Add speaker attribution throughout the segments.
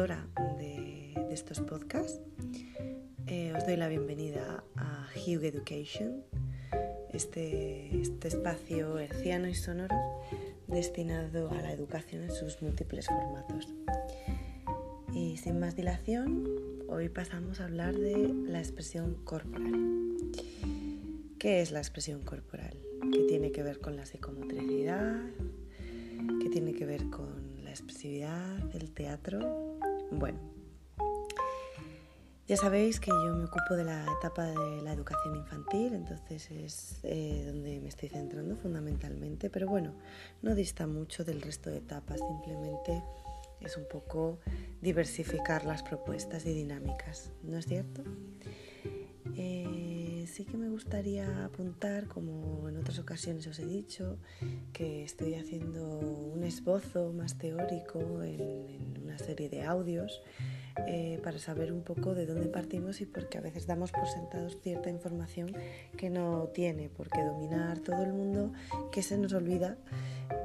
Speaker 1: de, estos podcasts. Eh, os doy la bienvenida a Hugh Education, este, este espacio herciano y sonoro destinado a la educación en sus múltiples formatos. Y sin más dilación, hoy pasamos a hablar de la expresión corporal. ¿Qué es la expresión corporal? ¿Qué tiene que ver con la psicomotricidad? ¿Qué tiene que ver con la expresividad, el teatro. Bueno, ya sabéis que yo me ocupo de la etapa de la educación infantil, entonces es eh, donde me estoy centrando fundamentalmente, pero bueno, no dista mucho del resto de etapas, simplemente es un poco diversificar las propuestas y dinámicas, ¿no es cierto? Eh, sí que me gustaría apuntar, como en otras ocasiones os he dicho, que estoy haciendo un esbozo más teórico en, una serie de audios eh, para saber un poco de dónde partimos y porque a veces damos por sentados cierta información que no tiene por qué dominar todo el mundo, que se nos olvida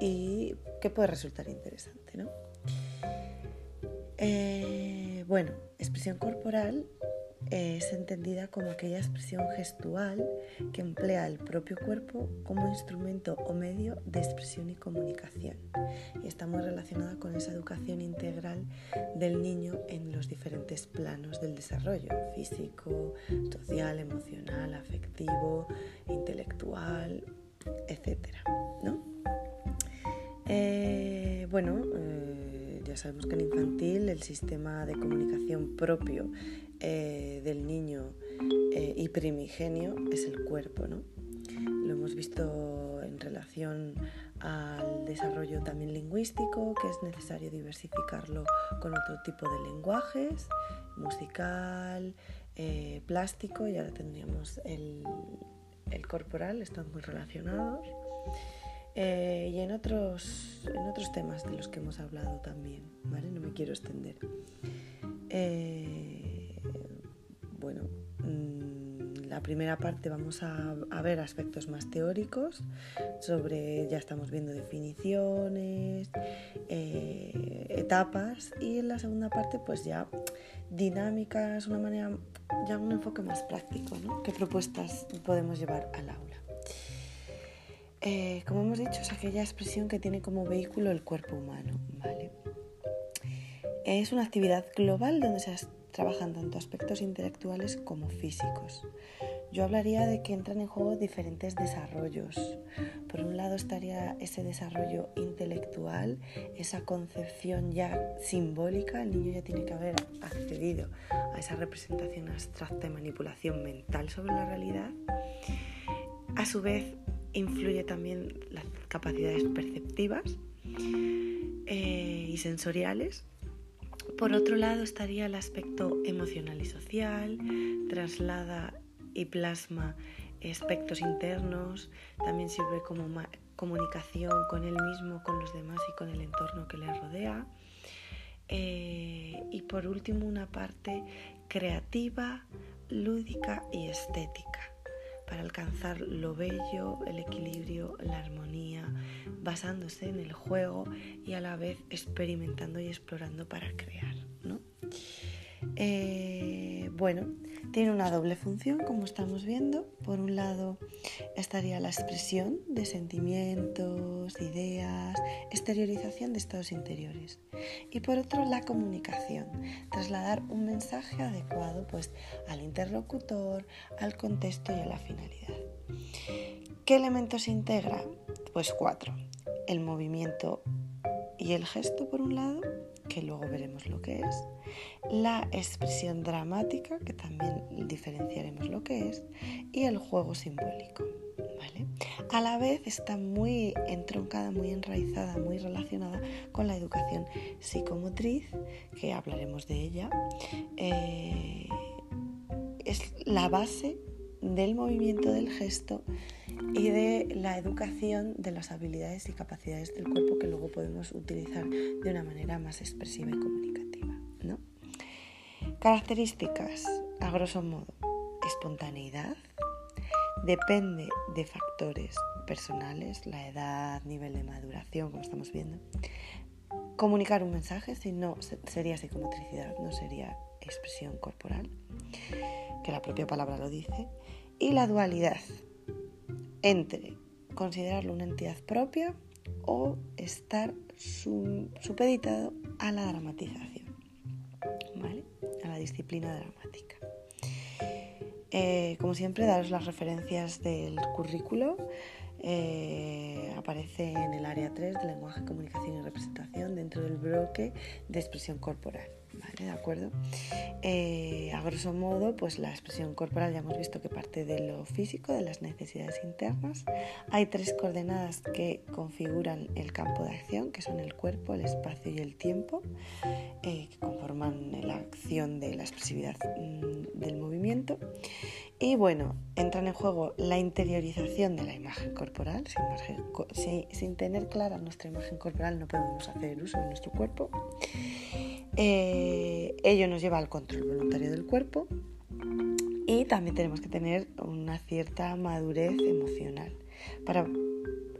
Speaker 1: y que puede resultar interesante. ¿no? Eh, bueno, expresión corporal es entendida como aquella expresión gestual que emplea el propio cuerpo como instrumento o medio de expresión y comunicación. Y está muy relacionada con esa educación integral del niño en los diferentes planos del desarrollo, físico, social, emocional, afectivo, intelectual, etc. Eh, bueno, eh, ya sabemos que en infantil el sistema de comunicación propio eh, del niño eh, y primigenio es el cuerpo, ¿no? Lo hemos visto en relación al desarrollo también lingüístico, que es necesario diversificarlo con otro tipo de lenguajes, musical, eh, plástico, y ahora tendríamos el, corporal, están muy relacionados. y en otros, en otros temas de los que hemos hablado también, ¿vale? No me quiero extender la primera parte vamos a, ver aspectos más teóricos sobre, ya estamos viendo definiciones, eh, etapas y en la segunda parte pues ya dinámicas, una manera, ya un enfoque más práctico, ¿no? ¿Qué propuestas podemos llevar al aula? Eh, como hemos dicho, es aquella expresión que tiene como vehículo el cuerpo humano, ¿vale? Es una actividad global donde se trabajan tanto aspectos intelectuales como físicos. Yo hablaría de que entran en juego diferentes desarrollos. Por un lado estaría ese desarrollo intelectual, esa concepción ya simbólica, el niño ya tiene que haber accedido a esa representación abstracta y manipulación mental sobre la realidad. A su vez, influye también las capacidades perceptivas eh, y sensoriales por otro lado estaría el aspecto emocional y social, traslada y plasma aspectos internos, también sirve como comunicación con él mismo, con los demás y con el entorno que le rodea. Eh, y por último una parte creativa, lúdica y estética para alcanzar lo bello, el equilibrio, la armonía, basándose en el juego y a la vez experimentando y explorando para crear. ¿no? Eh, bueno, tiene una doble función, como estamos viendo. Por un lado estaría la expresión de sentimientos, ideas, exteriorización de estados interiores. Y por otro, la comunicación, trasladar un mensaje adecuado pues, al interlocutor, al contexto y a la finalidad. ¿Qué elementos integra? Pues cuatro. El movimiento y el gesto, por un lado, que luego veremos lo que es, la expresión dramática, que también diferenciaremos lo que es, y el juego simbólico. ¿vale? A la vez está muy entroncada, muy enraizada, muy relacionada con la educación psicomotriz, que hablaremos de ella. Eh, es la base del movimiento del gesto y de la educación de las habilidades y capacidades del cuerpo que luego podemos utilizar de una manera más expresiva y comunicativa. ¿no? Características, a grosso modo, espontaneidad, depende de factores personales, la edad, nivel de maduración, como estamos viendo, comunicar un mensaje, si no sería psicomotricidad, no sería expresión corporal, que la propia palabra lo dice, y la dualidad entre considerarlo una entidad propia o estar supeditado a la dramatización, a la disciplina dramática. Eh, como siempre, daros las referencias del currículo. Eh, aparece en el área 3 de lenguaje, comunicación y representación dentro del bloque de expresión corporal. ¿De acuerdo? Eh, a grosso modo, pues la expresión corporal ya hemos visto que parte de lo físico, de las necesidades internas. Hay tres coordenadas que configuran el campo de acción, que son el cuerpo, el espacio y el tiempo, eh, que conforman la acción de la expresividad mm, del movimiento. Y bueno, entran en juego la interiorización de la imagen corporal. sin tener clara nuestra imagen corporal no podemos hacer uso de nuestro cuerpo. Eh, ello nos lleva al control voluntario del cuerpo y también tenemos que tener una cierta madurez emocional para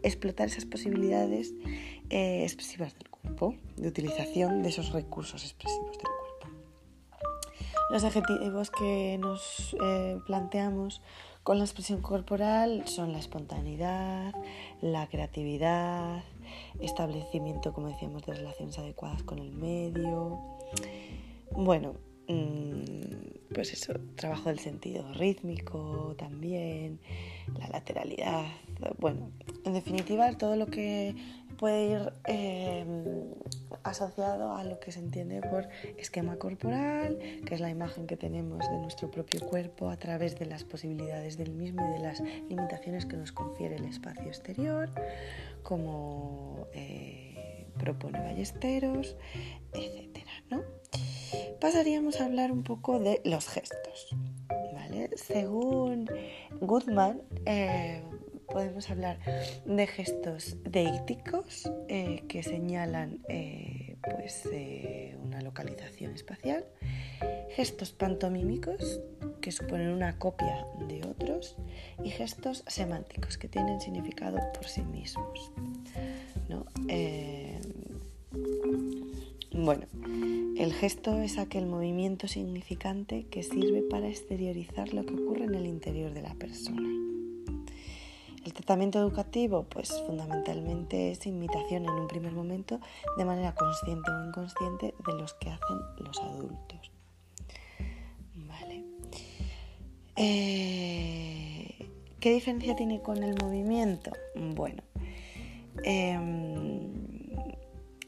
Speaker 1: explotar esas posibilidades eh, expresivas del cuerpo, de utilización de esos recursos expresivos del cuerpo. Los objetivos que nos eh, planteamos con la expresión corporal son la espontaneidad, la creatividad, establecimiento, como decíamos, de relaciones adecuadas con el medio. Bueno, pues eso, trabajo del sentido rítmico también, la lateralidad, bueno, en definitiva todo lo que puede ir em, asociado a lo que se entiende por esquema corporal, que es la imagen que tenemos de nuestro propio cuerpo a través de las posibilidades del mismo y de las limitaciones que nos confiere el espacio exterior, como eh, propone Ballesteros, etcétera, ¿no? Pasaríamos a hablar un poco de los gestos. ¿vale? Según Goodman, eh, podemos hablar de gestos deíticos eh, que señalan pues, una localización espacial, gestos pantomímicos que suponen una copia de otros y gestos semánticos que tienen significado por sí mismos. Eh, bueno, el gesto es aquel movimiento significante que sirve para exteriorizar lo que ocurre en el interior de la persona. El tratamiento educativo, pues fundamentalmente es imitación en un primer momento de manera consciente o inconsciente de los que hacen los adultos. Eh, ¿Qué diferencia tiene con el movimiento? Bueno, em,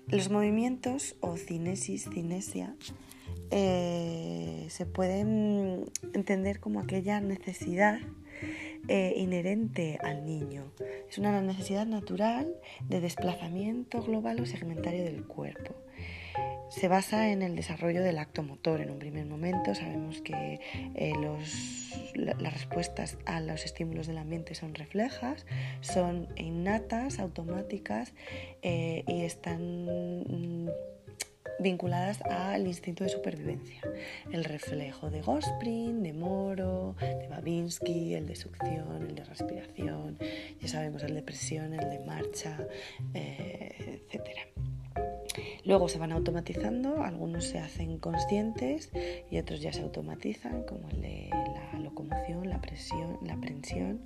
Speaker 1: los movimientos o cinesis, cinesia, eh, se pueden entender como aquella necesidad eh, inherente al niño. Es una necesidad natural de desplazamiento global o segmentario del cuerpo se basa en el desarrollo del acto motor. En un primer momento sabemos que eh, las respuestas a los estímulos del ambiente son reflejas, son innatas, automáticas eh, y están mm, vinculadas al instinto de supervivencia. El reflejo de Gosprin, de Moro, de Babinski, el de succión, el de respiración, ya sabemos el de presión, el de marcha, eh, etcétera. Luego se van automatizando, algunos se hacen conscientes y otros ya se automatizan, como el de la locomoción, la presión, la prensión.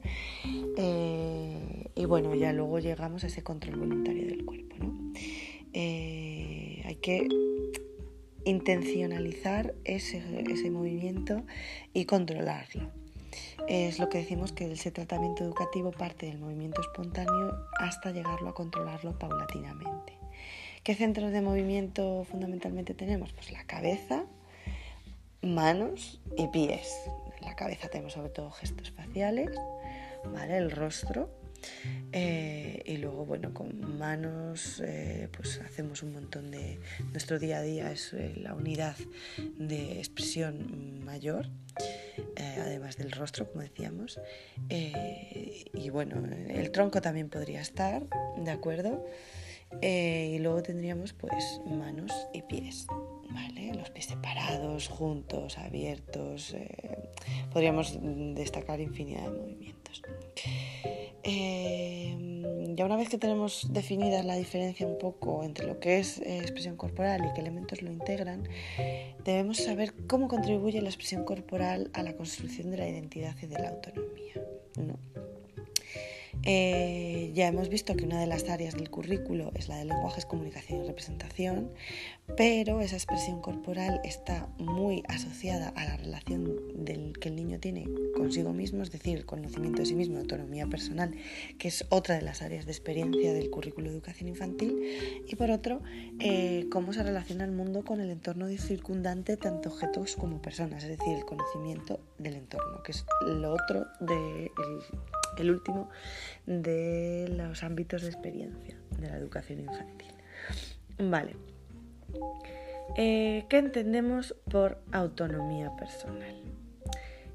Speaker 1: Eh, y bueno, ya luego llegamos a ese control voluntario del cuerpo. Eh, hay que intencionalizar ese, ese movimiento y controlarlo. Es lo que decimos que ese tratamiento educativo parte del movimiento espontáneo hasta llegarlo a controlarlo paulatinamente. ¿Qué centros de movimiento fundamentalmente tenemos? Pues la cabeza, manos y pies. En la cabeza tenemos sobre todo gestos faciales, ¿vale? el rostro. Eh, y luego, bueno, con manos, eh, pues hacemos un montón de. Nuestro día a día es eh, la unidad de expresión mayor, además del rostro, como decíamos. y bueno, el tronco también podría estar, ¿de acuerdo? Y luego tendríamos pues manos y pies, ¿vale? Los pies separados, juntos, abiertos. Podríamos destacar infinidad de movimientos. Eh, ya una vez que tenemos definida la diferencia un poco entre lo que es eh, expresión corporal y qué elementos lo integran, debemos saber cómo contribuye la expresión corporal a la construcción de la identidad y de la autonomía. ¿no? Eh, ya hemos visto que una de las áreas del currículo es la de lenguajes, comunicación y representación, pero esa expresión corporal está muy asociada a la relación del que el niño tiene consigo mismo, es decir, el conocimiento de sí mismo, autonomía personal, que es otra de las áreas de experiencia del currículo de educación infantil, y por otro, eh, cómo se relaciona el mundo con el entorno circundante, tanto objetos como personas, es decir, el conocimiento del entorno, que es lo otro de el último de los ámbitos de experiencia de la educación infantil. Vale. Eh, ¿Qué entendemos por autonomía personal?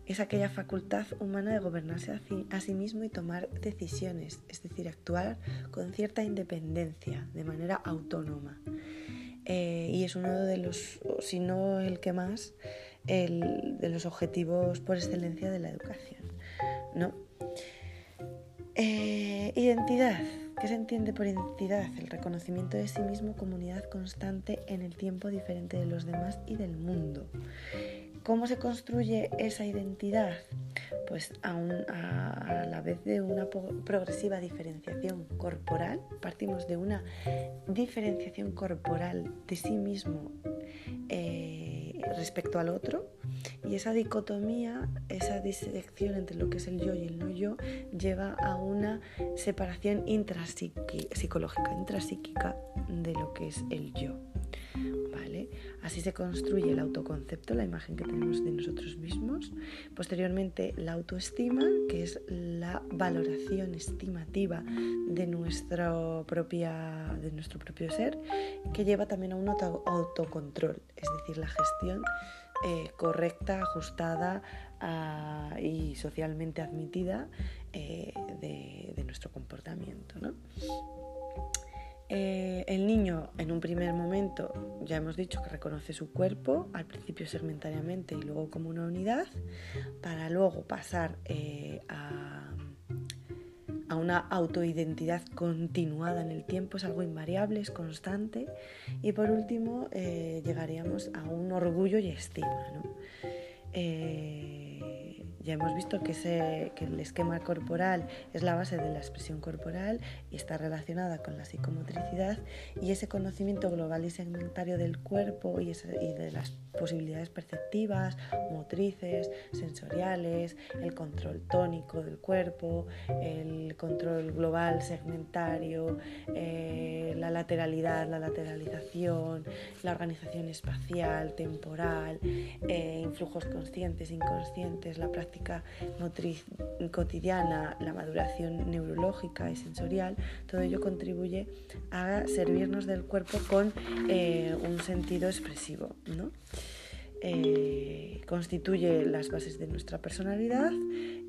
Speaker 1: Es aquella facultad humana de gobernarse a sí mismo y tomar decisiones, es decir, actuar con cierta independencia, de manera autónoma. Eh, y es uno de los, si no el que más, de los objetivos por excelencia de la educación. ¿no? Eh, identidad. ¿Qué se entiende por identidad? El reconocimiento de sí mismo como unidad constante en el tiempo diferente de los demás y del mundo. ¿Cómo se construye esa identidad? Pues a, la vez de una progresiva diferenciación corporal, partimos de una diferenciación corporal de sí mismo eh, respecto al otro, y esa dicotomía, esa disección entre lo que es el yo y el no yo, lleva a una separación intrapsicológica, intrapsíquica de lo que es el yo. Así se construye el autoconcepto, la imagen que tenemos de nosotros mismos. Posteriormente, la autoestima, que es la valoración estimativa de nuestro, propia, de nuestro propio ser, que lleva también a un autocontrol, es decir, la gestión eh, correcta, ajustada ah, y socialmente admitida eh, de, nuestro comportamiento. Eh, el niño en un primer momento, ya hemos dicho que reconoce su cuerpo, al principio segmentariamente y luego como una unidad, para luego pasar a a una autoidentidad continuada en el tiempo, es algo invariable, es constante. Y por último, eh, llegaríamos a un orgullo y estima. Eh, ya hemos visto que, el esquema corporal es la base de la expresión corporal y está relacionada con la psicomotricidad y ese conocimiento global y segmentario del cuerpo y, y de las posibilidades perceptivas, motrices, sensoriales, el control tónico del cuerpo, el control global segmentario, eh, la lateralidad, la lateralización, la organización espacial, temporal, eh, influjos conscientes, inconscientes, la motriz cotidiana, la maduración neurológica y sensorial, todo ello contribuye a servirnos del cuerpo con eh, un sentido expresivo. ¿no? Eh, constituye las bases de nuestra personalidad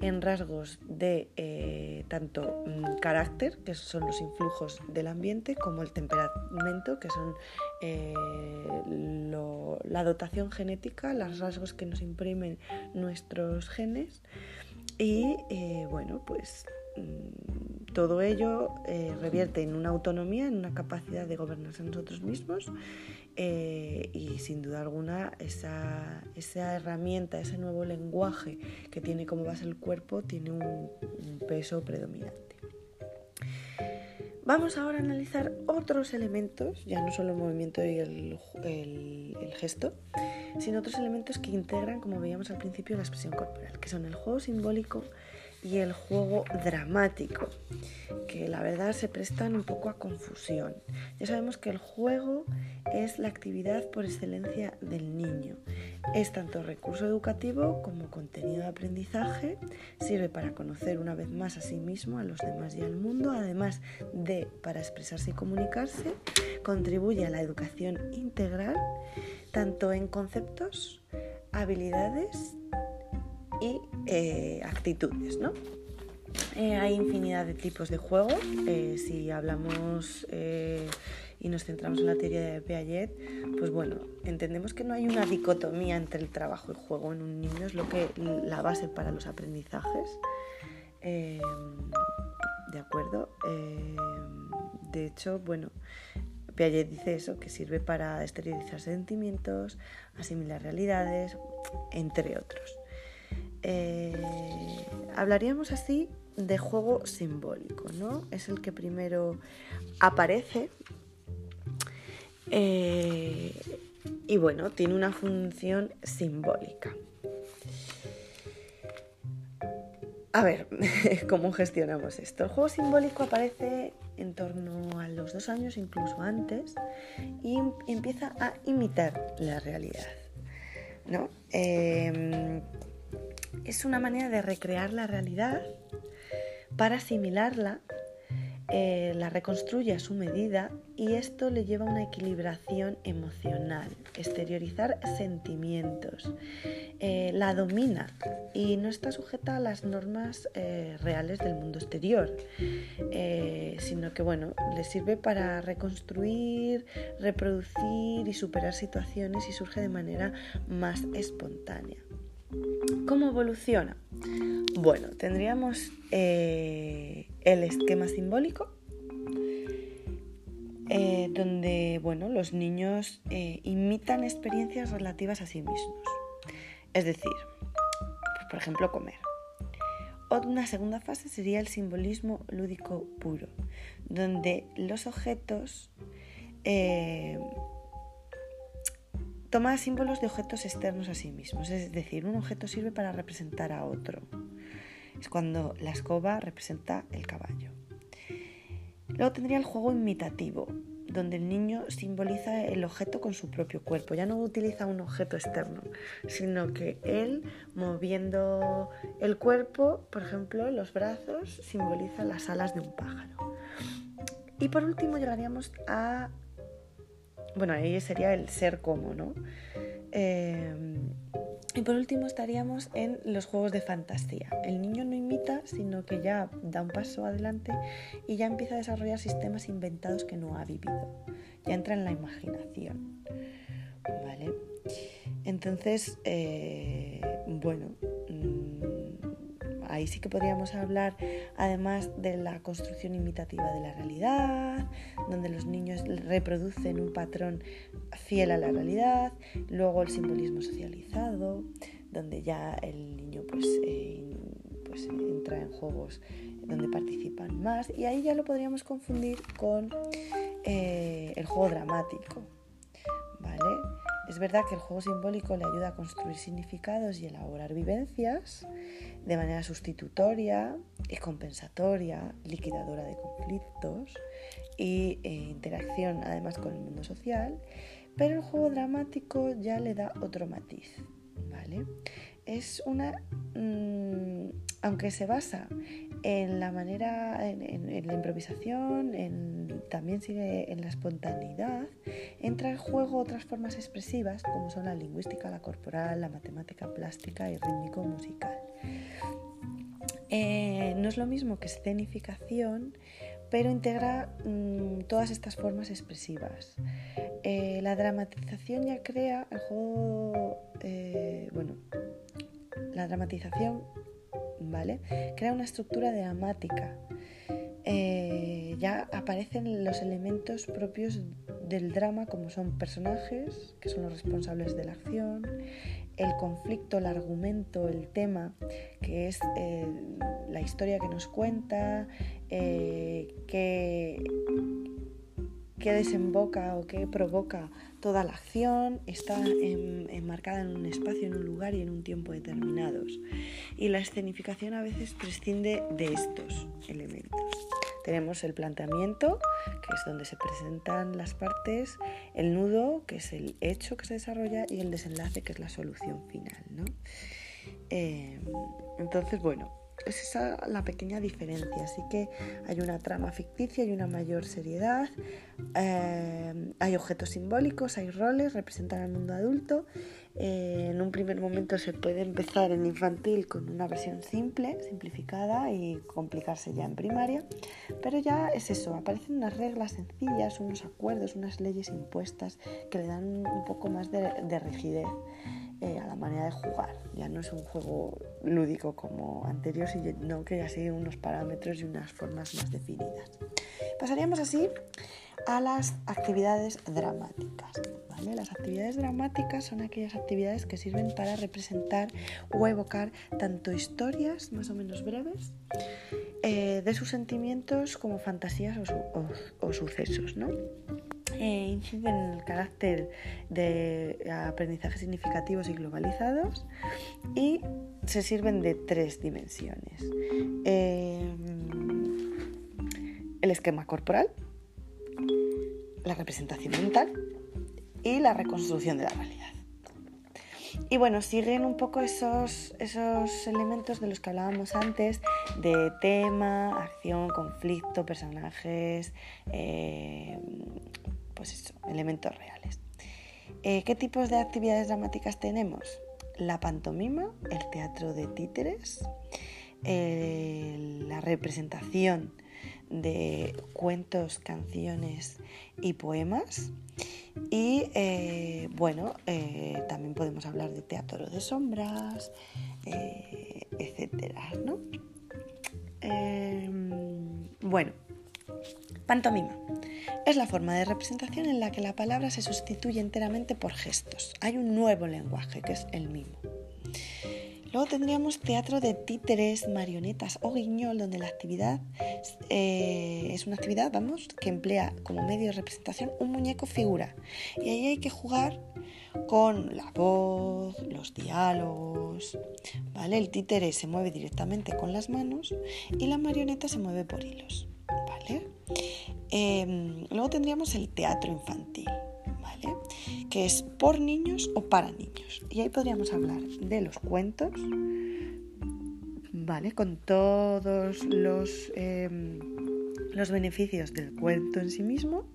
Speaker 1: en rasgos de eh, tanto mm, carácter, que son los influjos del ambiente, como el temperamento, que son eh, la dotación genética, los rasgos que nos imprimen nuestros genes. Y bueno, pues mm, todo ello revierte en una autonomía, en una capacidad de gobernarse nosotros mismos eh, y sin duda alguna esa, esa, herramienta, ese nuevo lenguaje que tiene como base el cuerpo tiene un, peso predominante. Vamos ahora a analizar otros elementos, ya no solo el movimiento y el, el, gesto, sino otros elementos que integran, como veíamos al principio, la expresión corporal, que son el juego simbólico y el juego dramático, que la verdad se prestan un poco a confusión. Ya sabemos que el juego es la actividad por excelencia del niño. Es tanto recurso educativo como contenido de aprendizaje, sirve para conocer una vez más a sí mismo, a los demás y al mundo, además de para expresarse y comunicarse, contribuye a la educación integral, tanto en conceptos, habilidades y eh, actitudes, ¿no? Eh, hay infinidad de tipos de juego. Eh, si hablamos y nos centramos en la teoría de Piaget, pues bueno, entendemos que no hay una dicotomía entre el trabajo y el juego en un niño, es lo que la base para los aprendizajes. ¿De acuerdo? de hecho, bueno, Piaget dice eso, que sirve para exteriorizar sentimientos, asimilar realidades, entre otros. Eh, hablaríamos así de juego simbólico, ¿no? Es el que primero aparece eh, y bueno, tiene una función simbólica. A ver, ¿cómo gestionamos esto? El juego simbólico aparece en torno a los dos años, incluso antes, y empieza a imitar la realidad. ¿no? Em, es una manera de recrear la realidad para asimilarla eh, la reconstruye a su medida y esto le lleva a una equilibración emocional, exteriorizar sentimientos, eh, la domina y no está sujeta a las normas eh, reales del mundo exterior, sino que bueno, le sirve para reconstruir, reproducir y superar situaciones y surge de manera más espontánea. ¿Cómo evoluciona? Bueno, tendríamos eh, el esquema simbólico, eh, donde bueno, los niños eh, imitan experiencias relativas a sí mismos. Es decir, por ejemplo, comer. Una segunda fase sería el simbolismo lúdico puro, donde los objetos Toma símbolos de objetos externos a sí mismos, es decir, un objeto sirve para representar a otro. Es cuando la escoba representa el caballo. Luego tendría el juego imitativo, donde el niño simboliza el objeto con su propio cuerpo. Ya no utiliza un objeto externo, sino que él, moviendo el cuerpo, por ejemplo, los brazos, simboliza las alas de un pájaro. Y por último llegaríamos a bueno, ahí sería el ser como, ¿no? Em, y por último estaríamos en los juegos de fantasía. El niño no imita, sino que ya da un paso adelante y ya empieza a desarrollar sistemas inventados que no ha vivido. Ya entra en la imaginación. ¿Vale? Entonces, eh, bueno, ahí sí que podríamos hablar además de la construcción imitativa de la realidad, donde los niños reproducen un patrón fiel a la realidad, luego el simbolismo socializado, donde ya el niño pues, pues entra en juegos donde participan más y ahí ya lo podríamos confundir con eh, el juego dramático, ¿vale? Es verdad que el juego simbólico le ayuda a construir significados y elaborar vivencias de manera sustitutoria y compensatoria, liquidadora de conflictos eh, interacción además con el mundo social, pero el juego dramático ya le da otro matiz, ¿vale? Es una... Mm, aunque se basa en la manera, en, la improvisación, también sigue en la espontaneidad, entra en juego otras formas expresivas como son la lingüística, la corporal, la matemática plástica y rítmico-musical. Eh, no es lo mismo que escenificación, pero integra mm, todas estas formas expresivas. Eh, la dramatización ya crea el juego, eh, bueno, la dramatización ¿vale? Crea una estructura dramática. Ya aparecen los elementos propios del drama como son personajes, que son los responsables de la acción, el conflicto, el argumento, el tema, que es eh, la historia que nos cuenta, eh, que, que desemboca o que provoca toda la acción, está enmarcada en un espacio, en un lugar y en un tiempo determinados. Y la escenificación a veces prescinde de estos elementos. Tenemos el planteamiento, que es donde se presentan las partes, el nudo, que es el hecho que se desarrolla, y el desenlace, que es la solución final. ¿no? Eh, entonces, bueno, es esa la pequeña diferencia. Así que hay una trama ficticia, hay una mayor seriedad, eh, hay objetos simbólicos, hay roles, representan al mundo adulto. Eh, en un primer momento se puede empezar en infantil con una versión simple, simplificada y complicarse ya en primaria, pero ya es eso, aparecen unas reglas sencillas, unos acuerdos, unas leyes impuestas que le dan un poco más de rigidez. Eh, a la manera de jugar. Ya no es un juego lúdico como anterior, sino que ya sigue unos parámetros y unas formas más definidas. Pasaríamos así a las actividades dramáticas. Las actividades dramáticas son aquellas actividades que sirven para representar o evocar tanto historias más o menos breves eh, de sus sentimientos como fantasías o, sucesos. ¿no? Eh, inciden en el carácter de aprendizajes significativos y globalizados y se sirven de tres dimensiones. Eh, el esquema corporal, la representación mental y la reconstrucción de la realidad. Y bueno, siguen un poco esos, esos elementos de los que hablábamos antes, de tema, acción, conflicto, personajes, eh, pues eso, elementos reales. Eh, ¿Qué tipos de actividades dramáticas tenemos? La pantomima, el teatro de títeres, la representación de cuentos, canciones y poemas. Y eh, bueno, eh, también podemos hablar de teatro de sombras, eh, etcétera, ¿no? Em, bueno, pantomima. Es la forma de representación en la que la palabra se sustituye enteramente por gestos. Hay un nuevo lenguaje que es el mimo. Luego tendríamos teatro de títeres, marionetas o guiñol, donde la actividad eh, es una actividad, vamos, que emplea como medio de representación un muñeco figura. Y ahí hay que jugar con la voz, los diálogos, ¿vale? El títere se mueve directamente con las manos y la marioneta se mueve por hilos, ¿vale? Em, luego tendríamos el teatro infantil que es por niños o para niños. Y ahí podríamos hablar de los cuentos, ¿vale? Con todos los, em, los beneficios del cuento en sí mismo.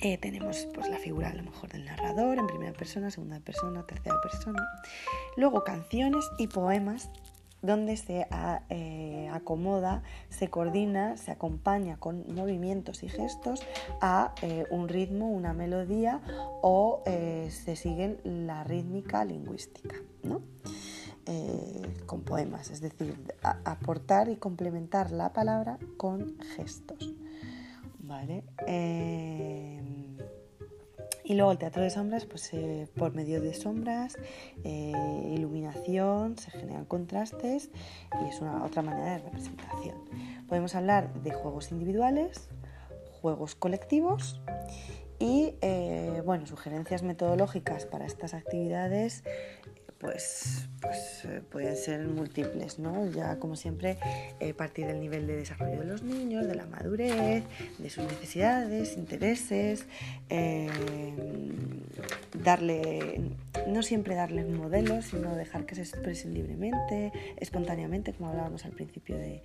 Speaker 1: Eh, tenemos pues, la figura a lo mejor del narrador en primera persona, segunda persona, tercera persona. Luego canciones y poemas donde se eh, acomoda, se coordina, se acompaña con movimientos y gestos a eh, un ritmo, una melodía o eh, se sigue la rítmica lingüística, ¿no? con poemas, es decir, aportar y complementar la palabra con gestos. ¿Vale? Y luego el teatro de sombras, pues eh, por medio de sombras, eh, iluminación, se generan contrastes y es una otra manera de representación. Podemos hablar de juegos individuales, juegos colectivos y eh, bueno, sugerencias metodológicas para estas actividades pues, pues eh, pueden ser múltiples, ¿no? Ya como siempre, eh, partir del nivel de desarrollo de los niños, de la madurez, de sus necesidades, intereses, eh, darle, no siempre darles modelos, sino dejar que se expresen libremente, espontáneamente, como hablábamos al principio del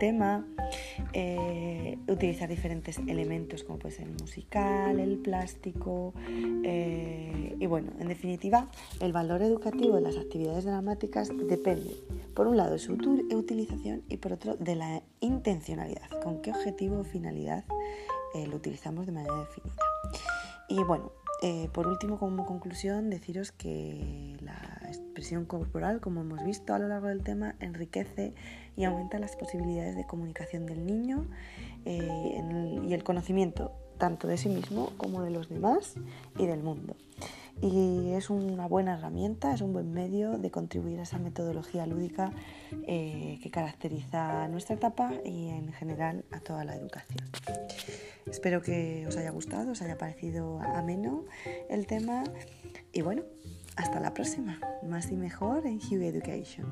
Speaker 1: tema, utilizar diferentes elementos como puede ser el musical, el plástico, y bueno, en definitiva, el valor educativo de las actividades dramáticas depende, por un lado, de su utilización y por otro, de la intencionalidad, con qué objetivo o finalidad eh, lo utilizamos de manera definida. Y bueno, eh, por último, como conclusión, deciros que la expresión corporal, como hemos visto a lo largo del tema, enriquece y aumenta las posibilidades de comunicación del niño eh, y el conocimiento tanto de sí mismo como de los demás y del mundo y es una buena herramienta, es un buen medio de contribuir a esa metodología lúdica eh, que caracteriza nuestra etapa y en general a toda la educación. Espero que os haya gustado, os haya parecido ameno el tema y bueno, hasta la próxima, más y mejor en Hue Education.